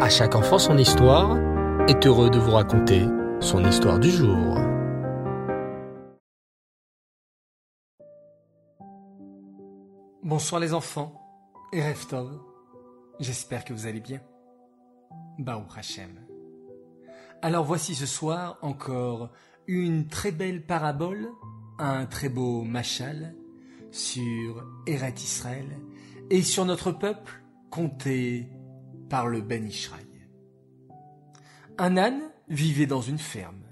À chaque enfant son histoire est heureux de vous raconter son histoire du jour. Bonsoir les enfants et. J'espère que vous allez bien. Baou Hachem. Alors voici ce soir encore une très belle parabole, un très beau machal sur Eret Israël et sur notre peuple compté par le Ben Ishraï. Un âne vivait dans une ferme.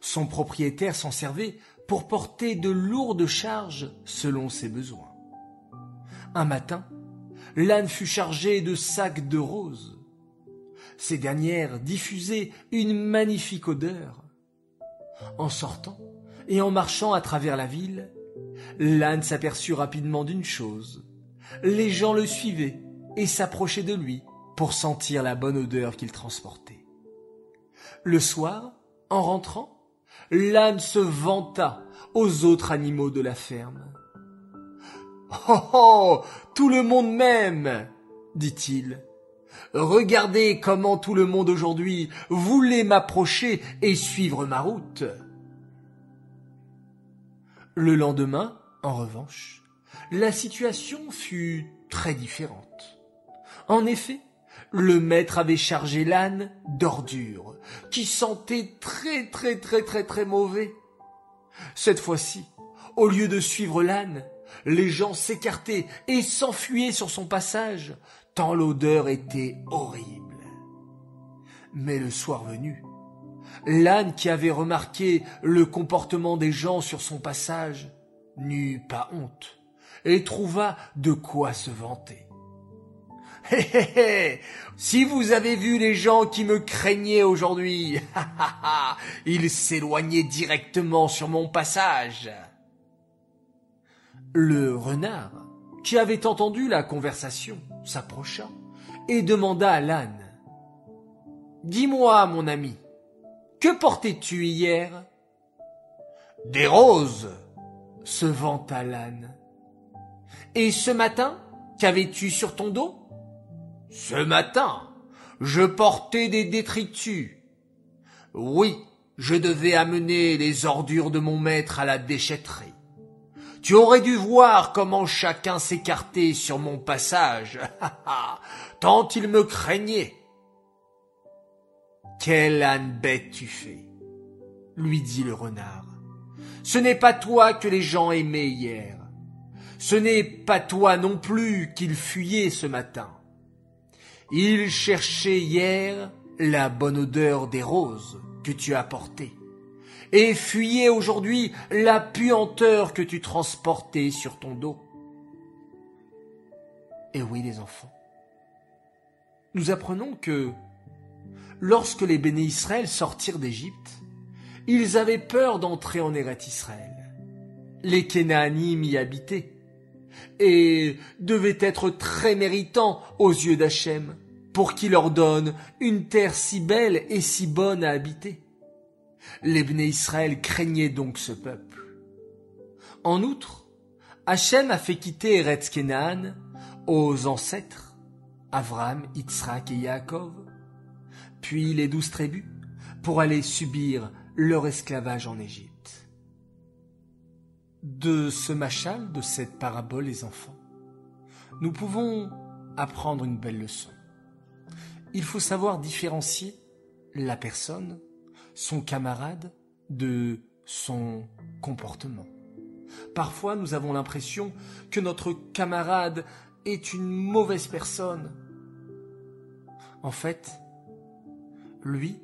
Son propriétaire s'en servait pour porter de lourdes charges selon ses besoins. Un matin, l'âne fut chargé de sacs de roses. Ces dernières diffusaient une magnifique odeur. En sortant et en marchant à travers la ville, l'âne s'aperçut rapidement d'une chose. Les gens le suivaient et s'approchaient de lui pour sentir la bonne odeur qu'il transportait. Le soir, en rentrant, l'âne se vanta aux autres animaux de la ferme. Oh oh Tout le monde m'aime dit-il. Regardez comment tout le monde aujourd'hui voulait m'approcher et suivre ma route. Le lendemain, en revanche, la situation fut très différente. En effet, le maître avait chargé l'âne d'ordures, qui sentait très très très très très mauvais. Cette fois-ci, au lieu de suivre l'âne, les gens s'écartaient et s'enfuyaient sur son passage, tant l'odeur était horrible. Mais le soir venu, l'âne qui avait remarqué le comportement des gens sur son passage n'eut pas honte et trouva de quoi se vanter. Hé hé Si vous avez vu les gens qui me craignaient aujourd'hui, ils s'éloignaient directement sur mon passage. Le renard, qui avait entendu la conversation, s'approcha et demanda à l'âne. Dis-moi, mon ami, que portais-tu hier? Des roses, se vanta l'âne. Et ce matin, qu'avais-tu sur ton dos? Ce matin, je portais des détritus. Oui, je devais amener les ordures de mon maître à la déchetterie. Tu aurais dû voir comment chacun s'écartait sur mon passage, tant il me craignait. Quelle âne bête tu fais, lui dit le renard. Ce n'est pas toi que les gens aimaient hier. Ce n'est pas toi non plus qu'ils fuyaient ce matin. Ils cherchaient hier la bonne odeur des roses que tu as portées et fuyaient aujourd'hui la puanteur que tu transportais sur ton dos. Et oui, les enfants, nous apprenons que lorsque les béné Israël sortirent d'Égypte, ils avaient peur d'entrer en Eret Israël. Les Kénaanim y habitaient et devaient être très méritants aux yeux d'Hachem pour qu'il leur donne une terre si belle et si bonne à habiter. Les Bné Israël craignaient donc ce peuple. En outre, Hachem a fait quitter Eretz aux ancêtres, Avram, Yitzhak et Yaakov, puis les douze tribus, pour aller subir leur esclavage en Égypte. De ce machal, de cette parabole, les enfants, nous pouvons apprendre une belle leçon. Il faut savoir différencier la personne, son camarade, de son comportement. Parfois, nous avons l'impression que notre camarade est une mauvaise personne. En fait, lui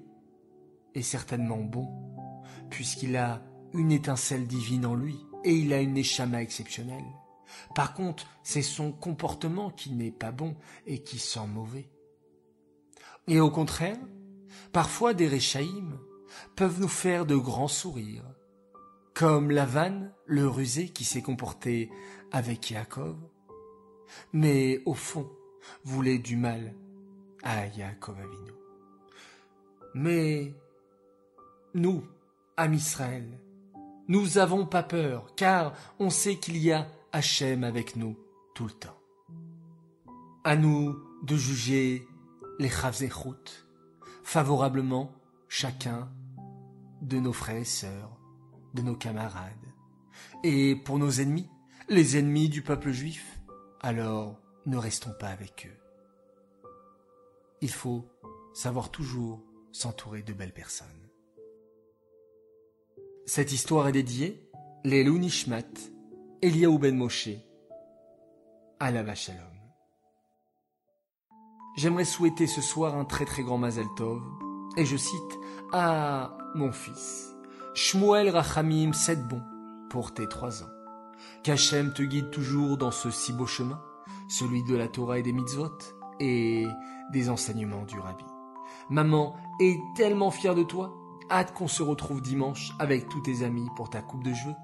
est certainement bon, puisqu'il a une étincelle divine en lui et il a une échama exceptionnelle. Par contre, c'est son comportement qui n'est pas bon et qui sent mauvais. Et au contraire, parfois des réchaïms peuvent nous faire de grands sourires, comme Lavan, le rusé qui s'est comporté avec Yaakov, mais au fond voulait du mal à Yaakov Avinu. Mais nous, amis Israël, nous avons pas peur, car on sait qu'il y a Hachem avec nous tout le temps. À nous de juger les Chavzechut, favorablement chacun de nos frères et sœurs, de nos camarades. Et pour nos ennemis, les ennemis du peuple juif, alors ne restons pas avec eux. Il faut savoir toujours s'entourer de belles personnes. Cette histoire est dédiée Lelou Nishmat, Eliaou Ben Moshe, la Shalom. J'aimerais souhaiter ce soir un très très grand Mazel Tov, et je cite à mon fils, Shmuel Rachamim, sept bon pour tes trois ans. Qu'Hachem te guide toujours dans ce si beau chemin, celui de la Torah et des mitzvot, et des enseignements du Rabbi. Maman est tellement fière de toi, hâte qu'on se retrouve dimanche avec tous tes amis pour ta coupe de jeu.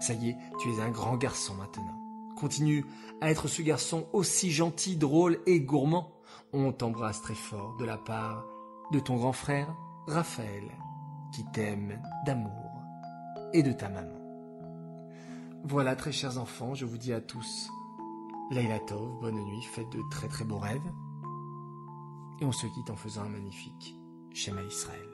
Ça y est, tu es un grand garçon maintenant. Continue à être ce garçon aussi gentil, drôle et gourmand. On t'embrasse très fort de la part de ton grand frère, Raphaël, qui t'aime d'amour, et de ta maman. Voilà, très chers enfants, je vous dis à tous, Leila Tov, bonne nuit, faites de très très beaux rêves, et on se quitte en faisant un magnifique Shema Israël.